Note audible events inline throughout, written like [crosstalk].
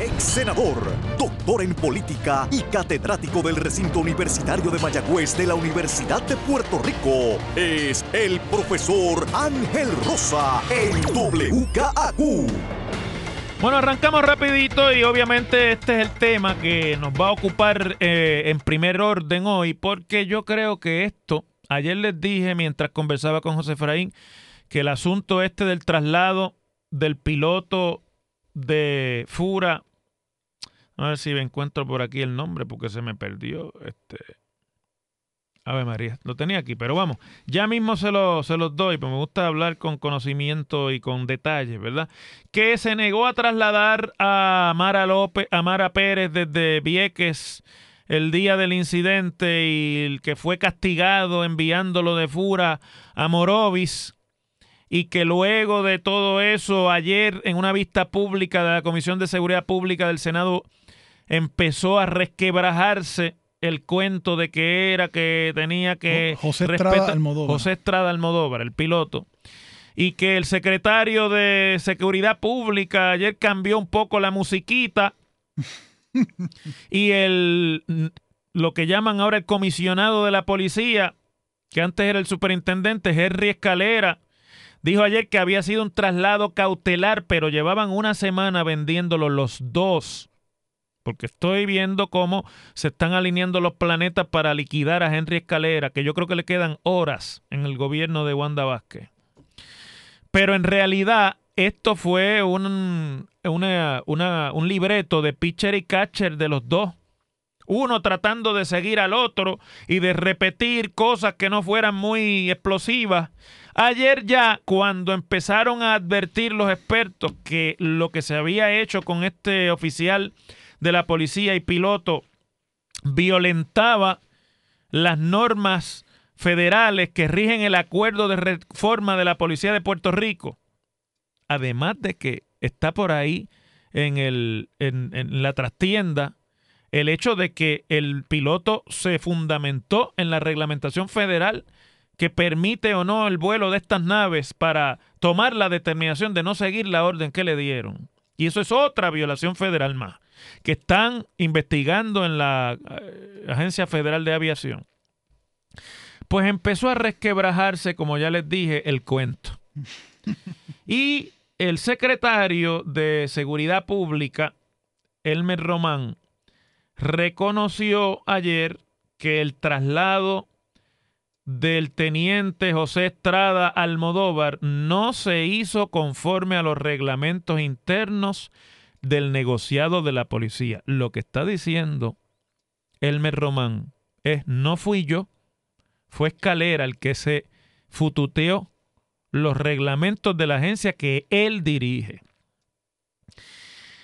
Ex senador, doctor en política y catedrático del recinto universitario de Mayagüez de la Universidad de Puerto Rico, es el profesor Ángel Rosa en WKAQ. Bueno, arrancamos rapidito y obviamente este es el tema que nos va a ocupar eh, en primer orden hoy, porque yo creo que esto, ayer les dije mientras conversaba con José Efraín, que el asunto este del traslado del piloto de Fura, a ver si me encuentro por aquí el nombre porque se me perdió, este... Ave María, lo tenía aquí, pero vamos, ya mismo se, lo, se los doy, pero me gusta hablar con conocimiento y con detalles, ¿verdad? Que se negó a trasladar a Mara López, a Mara Pérez desde Vieques el día del incidente y el que fue castigado enviándolo de Fura a Morovis y que luego de todo eso, ayer en una vista pública de la Comisión de Seguridad Pública del Senado empezó a resquebrajarse el cuento de que era que tenía que José Estrada respetar- Almodóvar. José Estrada Almodóvar, el piloto, y que el secretario de Seguridad Pública ayer cambió un poco la musiquita [laughs] y el lo que llaman ahora el comisionado de la policía, que antes era el superintendente Henry Escalera, dijo ayer que había sido un traslado cautelar, pero llevaban una semana vendiéndolo los dos. Porque estoy viendo cómo se están alineando los planetas para liquidar a Henry Escalera, que yo creo que le quedan horas en el gobierno de Wanda Vázquez. Pero en realidad esto fue un, un libreto de pitcher y catcher de los dos. Uno tratando de seguir al otro y de repetir cosas que no fueran muy explosivas. Ayer ya, cuando empezaron a advertir los expertos que lo que se había hecho con este oficial de la policía y piloto violentaba las normas federales que rigen el acuerdo de reforma de la policía de Puerto Rico. Además de que está por ahí en, el, en, en la trastienda el hecho de que el piloto se fundamentó en la reglamentación federal que permite o no el vuelo de estas naves para tomar la determinación de no seguir la orden que le dieron. Y eso es otra violación federal más, que están investigando en la eh, Agencia Federal de Aviación. Pues empezó a resquebrajarse, como ya les dije, el cuento. [laughs] Y el secretario de Seguridad Pública, Elmer Román, reconoció ayer que el traslado del teniente José Estrada Almodóvar no se hizo conforme a los reglamentos internos del negociado de la policía. Lo que está diciendo Elmer Román es no fui yo, fue Escalera el que se fututeó los reglamentos de la agencia que él dirige.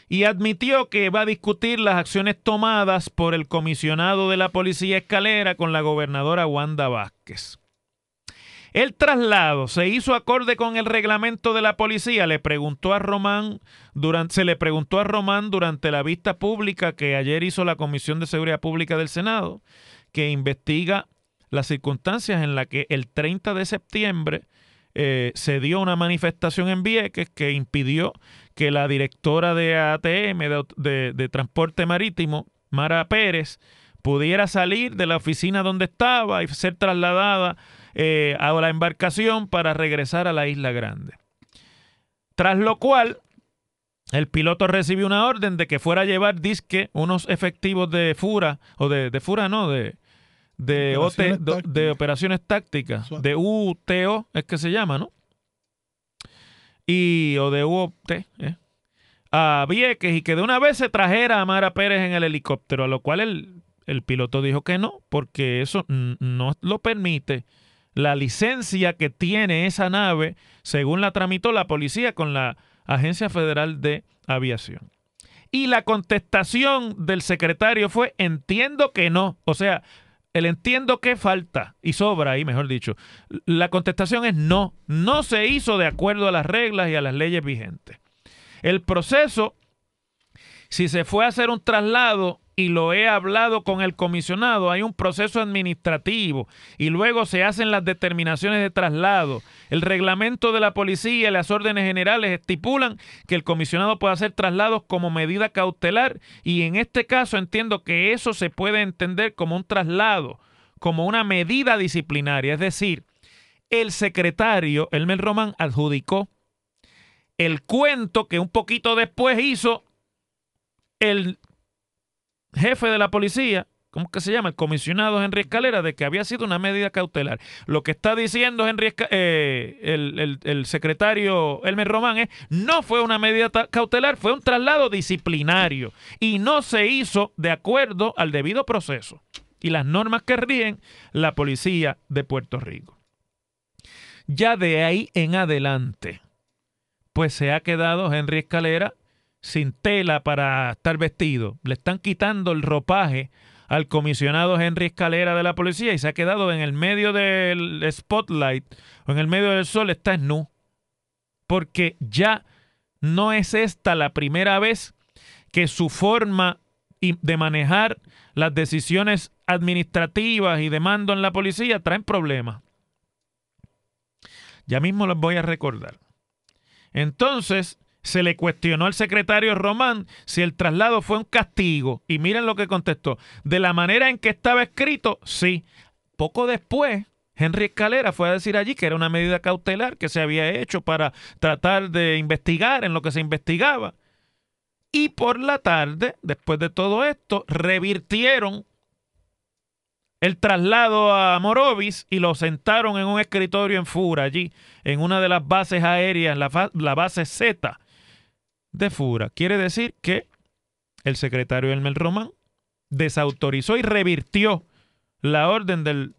Y admitió que va a discutir las acciones tomadas por el comisionado de la policía Escalera con la gobernadora Wanda Vázquez. El traslado se hizo acorde con el reglamento de la policía, le preguntó a Román durante, se le preguntó a Román durante la vista pública que ayer hizo la Comisión de Seguridad Pública del Senado, que investiga las circunstancias en las que el 30 de septiembre eh, se dio una manifestación en Vieques que impidió que la directora de ATM, de, Transporte Marítimo, Mara Pérez, pudiera salir de la oficina donde estaba y ser trasladada eh, a la embarcación para regresar a la Isla Grande. Tras lo cual, el piloto recibió una orden de que fuera a llevar disque unos efectivos de FURA, o de, de FURA no, de, de, operaciones, de, operaciones tácticas, de UTO es que se llama, ¿no? Y, o de ¿eh? a Vieques y que de una vez se trajera a Mara Pérez en el helicóptero, a lo cual el, el piloto dijo que no, porque eso no lo permite la licencia que tiene esa nave, según la tramitó la policía con la Agencia Federal de Aviación. Y la contestación del secretario fue entiendo que no. O sea, el entiendo que falta y sobra ahí, mejor dicho. La contestación es no, no se hizo de acuerdo a las reglas y a las leyes vigentes. El proceso, si se fue a hacer un traslado y lo he hablado con el comisionado, hay un proceso administrativo y luego se hacen las determinaciones de traslado. El reglamento de la policía y las órdenes generales estipulan que el comisionado puede hacer traslados como medida cautelar y en este caso entiendo que eso se puede entender como un traslado, como una medida disciplinaria. Es decir, el secretario, Elmer Román, adjudicó el cuento que un poquito después hizo el jefe de la policía ¿cómo que se llama? El comisionado Henry Escalera de que había sido una medida cautelar. Lo que está diciendo Henry eh, el, secretario Elmer Román es, no fue una medida cautelar, fue un traslado disciplinario y no se hizo de acuerdo al debido proceso y las normas que rigen la policía de Puerto Rico. Ya de ahí en adelante, pues se ha quedado Henry Escalera sin tela para estar vestido. Le están quitando el ropaje al comisionado Henry Escalera de la policía y se ha quedado en el medio del spotlight o en el medio del sol, está nu. Porque ya no es esta la primera vez que su forma de manejar las decisiones administrativas y de mando en la policía traen problemas. Ya mismo los voy a recordar. Entonces, se le cuestionó al secretario Román si el traslado fue un castigo. Y miren lo que contestó. De la manera en que estaba escrito, sí. Poco después, Henry Escalera fue a decir allí que era una medida cautelar que se había hecho para tratar de investigar en lo que se investigaba. Y por la tarde, después de todo esto, revirtieron el traslado a Morovis y lo sentaron en un escritorio en Fura, allí, en una de las bases aéreas, la, la base Z de Fura. Quiere decir que el secretario Elmer Román desautorizó y revirtió la orden del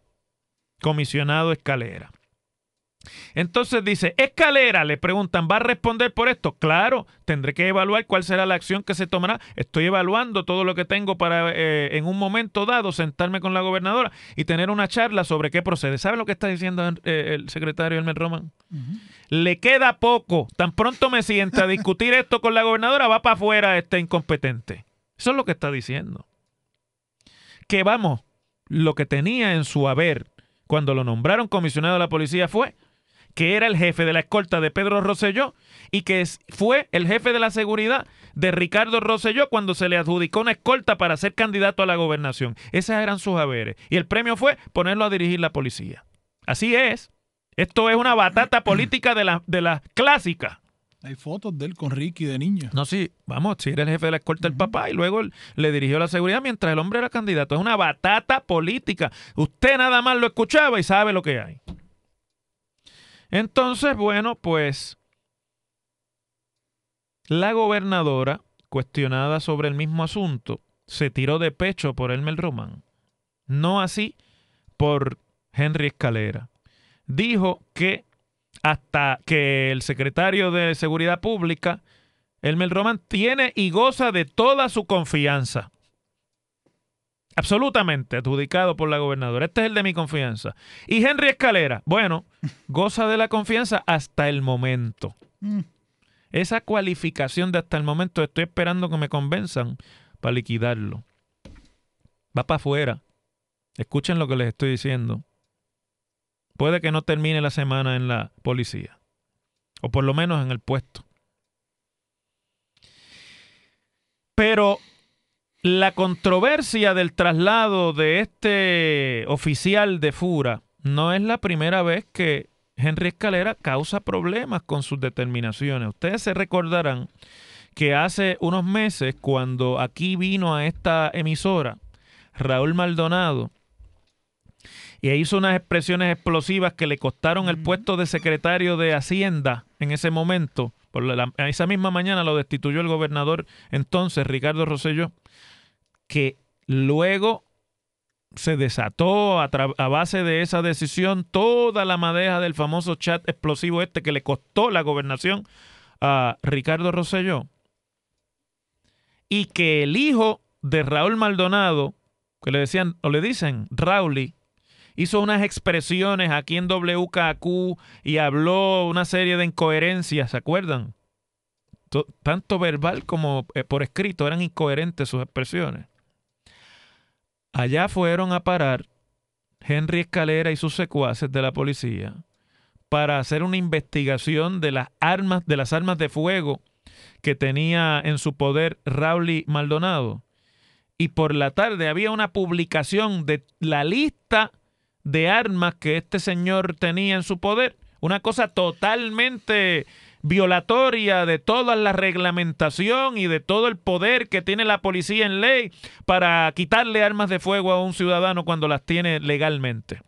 comisionado Escalera. Entonces dice, Escalera, le preguntan, ¿va a responder por esto? Claro, tendré que evaluar cuál será la acción que se tomará. Estoy evaluando todo lo que tengo para eh, en un momento dado sentarme con la gobernadora y tener una charla sobre qué procede. ¿Sabe lo que está diciendo eh, el secretario Elmer Roman? Le queda poco. Tan pronto me sienta a discutir esto con la gobernadora, va para afuera este incompetente. Eso es lo que está diciendo. Que vamos, lo que tenía en su haber cuando lo nombraron comisionado de la policía fue que era el jefe de la escolta de Pedro Rosselló y que fue el jefe de la seguridad de Ricardo Rosselló cuando se le adjudicó una escolta para ser candidato a la gobernación. Esos eran sus haberes. Y el premio fue ponerlo a dirigir la policía. Así es. Esto es una batata política de la, de la clásica. Hay fotos de él con Ricky de niño. No, sí, vamos, si era el jefe de la escolta del papá y luego le dirigió la seguridad mientras el hombre era candidato. Es una batata política. Usted nada más lo escuchaba y sabe lo que hay. Entonces, bueno, pues la gobernadora, cuestionada sobre el mismo asunto, se tiró de pecho por Elmer Román. No así por Henry Escalera. Dijo que hasta que el secretario de Seguridad Pública Elmer Roman tiene y goza de toda su confianza. Absolutamente adjudicado por la gobernadora. Este es el de mi confianza. Y Henry Escalera, bueno, [laughs] goza de la confianza hasta el momento. Mm. Esa cualificación de hasta el momento estoy esperando que me convenzan para liquidarlo. Va para afuera. Escuchen lo que les estoy diciendo. Puede que no termine la semana en la policía. O por lo menos en el puesto. Pero la controversia del traslado de este oficial de Fura no es la primera vez que Henry Escalera causa problemas con sus determinaciones. Ustedes se recordarán que hace unos meses, cuando aquí vino a esta emisora, Raúl Maldonado, y hizo unas expresiones explosivas que le costaron el puesto de secretario de Hacienda en ese momento. Por la, esa misma mañana lo destituyó el gobernador entonces, Ricardo Rosselló, que luego se desató a, base de esa decisión toda la madeja del famoso chat explosivo este que le costó la gobernación a Ricardo Rosselló. Y que el hijo de Raúl Maldonado, que le decían, o le dicen, Rauli, hizo unas expresiones aquí en WKQ y habló una serie de incoherencias, ¿se acuerdan? Tanto verbal como eh, por escrito eran incoherentes sus expresiones. Allá fueron a parar Henry Escalera y sus secuaces de la policía para hacer una investigación de las armas, de las armas de fuego que tenía en su poder Rauli Maldonado. Y por la tarde había una publicación de la lista de armas que este señor tenía en su poder. Una cosa totalmente violatoria de toda la reglamentación y de todo el poder que tiene la policía en ley para quitarle armas de fuego a un ciudadano cuando las tiene legalmente.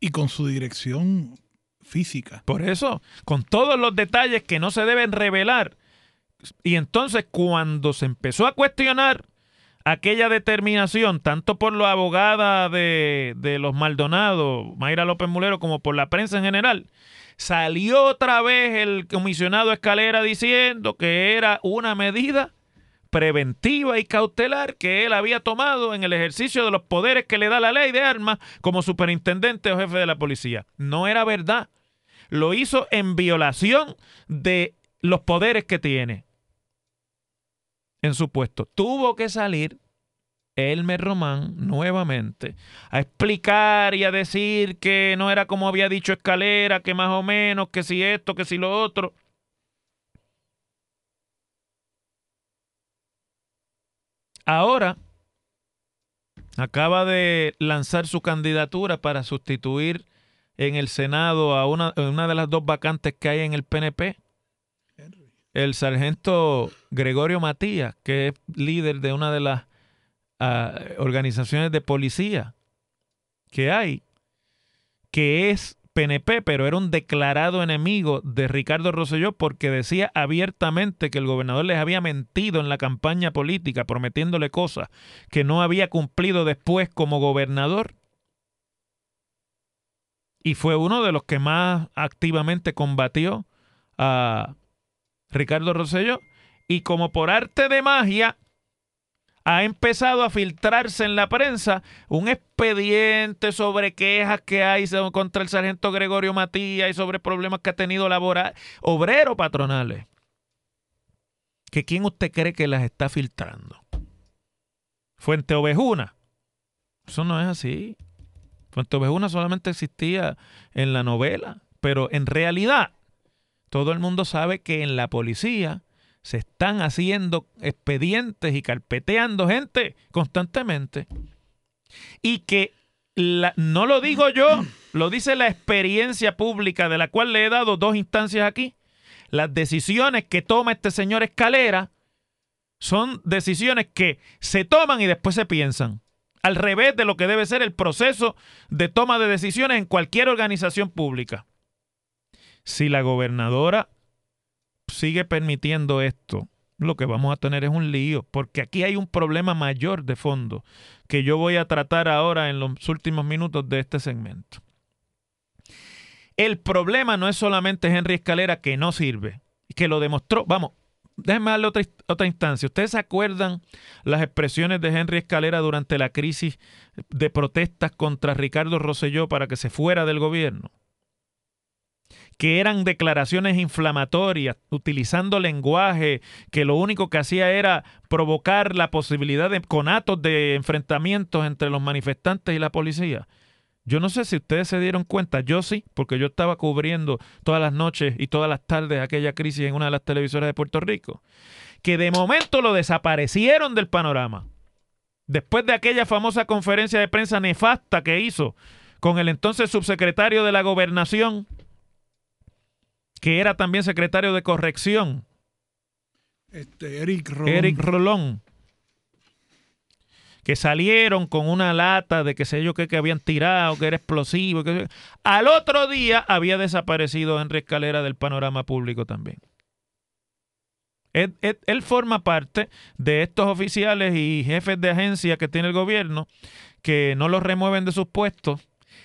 Y con su dirección física. Por eso, con todos los detalles que no se deben revelar. Y entonces cuando se empezó a cuestionar aquella determinación, tanto por la abogada de, de los Maldonados, Mayra López Mulero, como por la prensa en general, Salió otra vez el comisionado Escalera diciendo que era una medida preventiva y cautelar que él había tomado en el ejercicio de los poderes que le da la ley de armas como superintendente o jefe de la policía. No era verdad. Lo hizo en violación de los poderes que tiene en su puesto. Tuvo que salir Elmer Román nuevamente a explicar y a decir que no era como había dicho Escalera, que más o menos, que si esto, que si lo otro. Ahora acaba de lanzar su candidatura para sustituir en el Senado a una, una de las dos vacantes que hay en el PNP. El sargento Gregorio Matías, que es líder de una de las organizaciones de policía que hay, que es PNP, pero era un declarado enemigo de Ricardo Rosselló porque decía abiertamente que el gobernador les había mentido en la campaña política, prometiéndole cosas que no había cumplido después como gobernador. Y fue uno de los que más activamente combatió a Ricardo Rosselló. Y como por arte de magia, ha empezado a filtrarse en la prensa un expediente sobre quejas que hay contra el sargento Gregorio Matías y sobre problemas que ha tenido laboral, obrero patronales. ¿Que quién usted cree que las está filtrando? Fuente Ovejuna. Eso no es así. Fuente Ovejuna solamente existía en la novela, pero en realidad todo el mundo sabe que en la policía se están haciendo expedientes y carpeteando gente constantemente. Y que no lo digo yo, lo dice la experiencia pública de la cual le he dado dos instancias aquí. Las decisiones que toma este señor Escalera son decisiones que se toman y después se piensan. Al revés de lo que debe ser el proceso de toma de decisiones en cualquier organización pública. Si la gobernadora sigue permitiendo esto, lo que vamos a tener es un lío, porque aquí hay un problema mayor de fondo que yo voy a tratar ahora en los últimos minutos de este segmento. El problema no es solamente Henry Escalera que no sirve. que lo demostró. Vamos, déjenme darle otra, otra instancia. ¿Ustedes se acuerdan las expresiones de Henry Escalera durante la crisis de protestas contra Ricardo Rosselló para que se fuera del gobierno? Que eran declaraciones inflamatorias, utilizando lenguaje que lo único que hacía era provocar la posibilidad de conatos de enfrentamientos entre los manifestantes y la policía. Yo no sé si ustedes se dieron cuenta, yo sí, porque yo estaba cubriendo todas las noches y todas las tardes aquella crisis en una de las televisoras de Puerto Rico, que de momento lo desaparecieron del panorama. Después de aquella famosa conferencia de prensa nefasta que hizo con el entonces subsecretario de la gobernación, que era también secretario de corrección, Este, Eric Rolón. Eric Rolón, que salieron con una lata de que sé yo qué que habían tirado, que era explosivo. Que... Al otro día había desaparecido Henry Escalera del panorama público también. Él, él- él forma parte de estos oficiales y jefes de agencia que tiene el gobierno que no los remueven de sus puestos,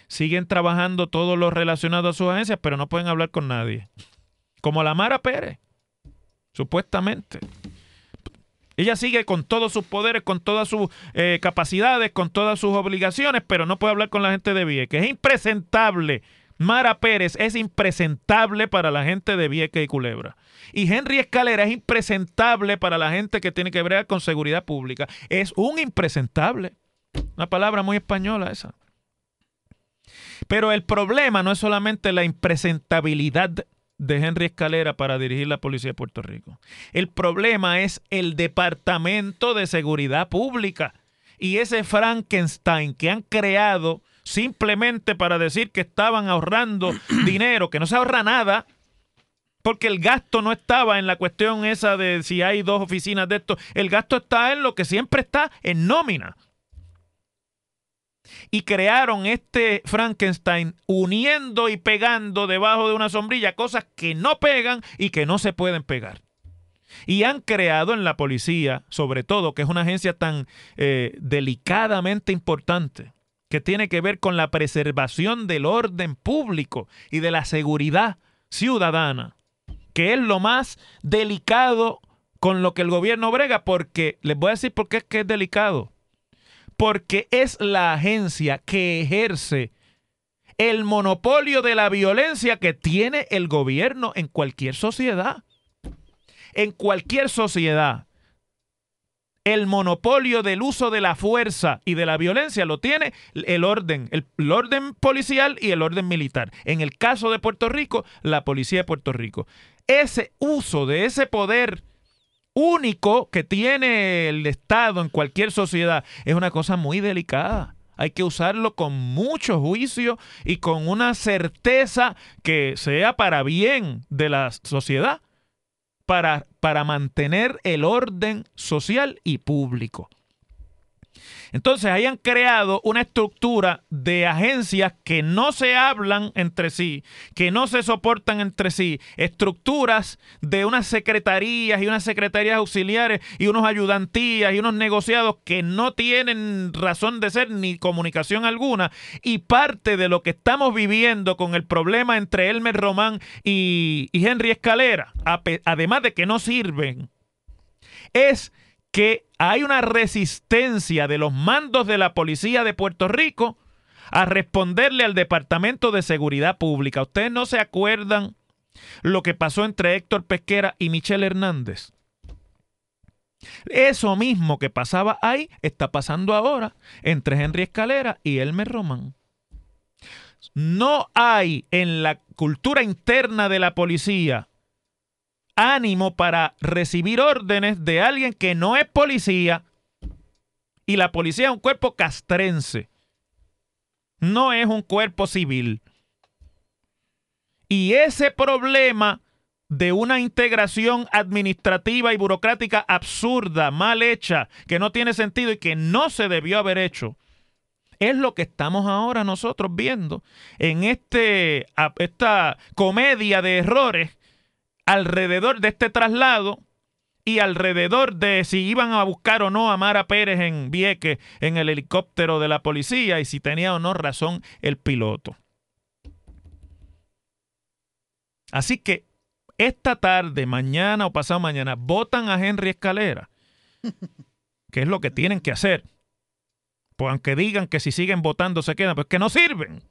siguen trabajando todo lo relacionado a sus agencias, pero no pueden hablar con nadie. Como la Mara Pérez, supuestamente. Ella sigue con todos sus poderes, con todas sus eh, capacidades, con todas sus obligaciones, pero no puede hablar con la gente de Vieques. Es impresentable. Mara Pérez es impresentable para la gente de Vieques y Culebra. Y Henry Escalera es impresentable para la gente que tiene que ver con seguridad pública. Es un impresentable. Una palabra muy española esa. Pero el problema no es solamente la impresentabilidad de Henry Escalera para dirigir la policía de Puerto Rico. El problema es el Departamento de Seguridad Pública y ese Frankenstein que han creado simplemente para decir que estaban ahorrando [clears throat] dinero, que no se ahorra nada, porque el gasto no estaba en la cuestión esa de si hay dos oficinas de esto, el gasto está en lo que siempre está en nómina y crearon este Frankenstein uniendo y pegando debajo de una sombrilla cosas que no pegan y que no se pueden pegar. Y han creado en la policía, sobre todo, que es una agencia tan eh, delicadamente importante, que tiene que ver con la preservación del orden público y de la seguridad ciudadana, que es lo más delicado con lo que el gobierno brega, porque les voy a decir por qué es que es delicado porque es la agencia que ejerce el monopolio de la violencia que tiene el gobierno en cualquier sociedad. En cualquier sociedad, el monopolio del uso de la fuerza y de la violencia lo tiene el orden, el, orden policial y el orden militar. En el caso de Puerto Rico, la policía de Puerto Rico. Ese uso de ese poder único que tiene el Estado en cualquier sociedad es una cosa muy delicada. Hay que usarlo con mucho juicio y con una certeza que sea para bien de la sociedad, para, para mantener el orden social y público. Entonces hayan creado una estructura de agencias que no se hablan entre sí, que no se soportan entre sí, estructuras de unas secretarías y unas secretarías auxiliares y unos ayudantías y unos negociados que no tienen razón de ser ni comunicación alguna. Y parte de lo que estamos viviendo con el problema entre Elmer Román y, Henry Escalera, además de que no sirven, es que hay una resistencia de los mandos de la policía de Puerto Rico a responderle al Departamento de Seguridad Pública. ¿Ustedes no se acuerdan lo que pasó entre Héctor Pesquera y Michelle Hernández? Eso mismo que pasaba ahí está pasando ahora entre Henry Escalera y Elmer Román. No hay en la cultura interna de la policía ánimo para recibir órdenes de alguien que no es policía. Y la policía es un cuerpo castrense. No es un cuerpo civil. Y ese problema de una integración administrativa y burocrática absurda, mal hecha, que no tiene sentido y que no se debió haber hecho, es lo que estamos ahora nosotros viendo en este, esta comedia de errores alrededor de este traslado y alrededor de si iban a buscar o no a Mara Pérez en Vieques en el helicóptero de la policía y si tenía o no razón el piloto. Así que esta tarde, mañana o pasado mañana, votan a Henry Escalera, que es lo que tienen que hacer. Pues aunque digan que si siguen votando se quedan, pues que no sirven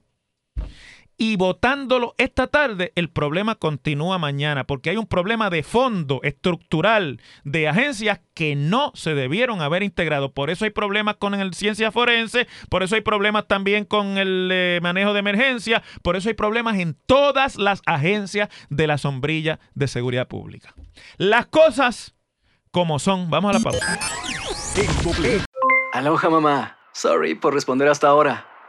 y votándolo esta tarde, el problema continúa mañana, porque hay un problema de fondo estructural de agencias que no se debieron haber integrado. Por eso hay problemas con el ciencia forense, por eso hay problemas también con el eh, manejo de emergencia, por eso hay problemas en todas las agencias de la sombrilla de seguridad pública. Las cosas como son. Vamos a la pausa. Aloha mamá. Sorry por responder hasta ahora.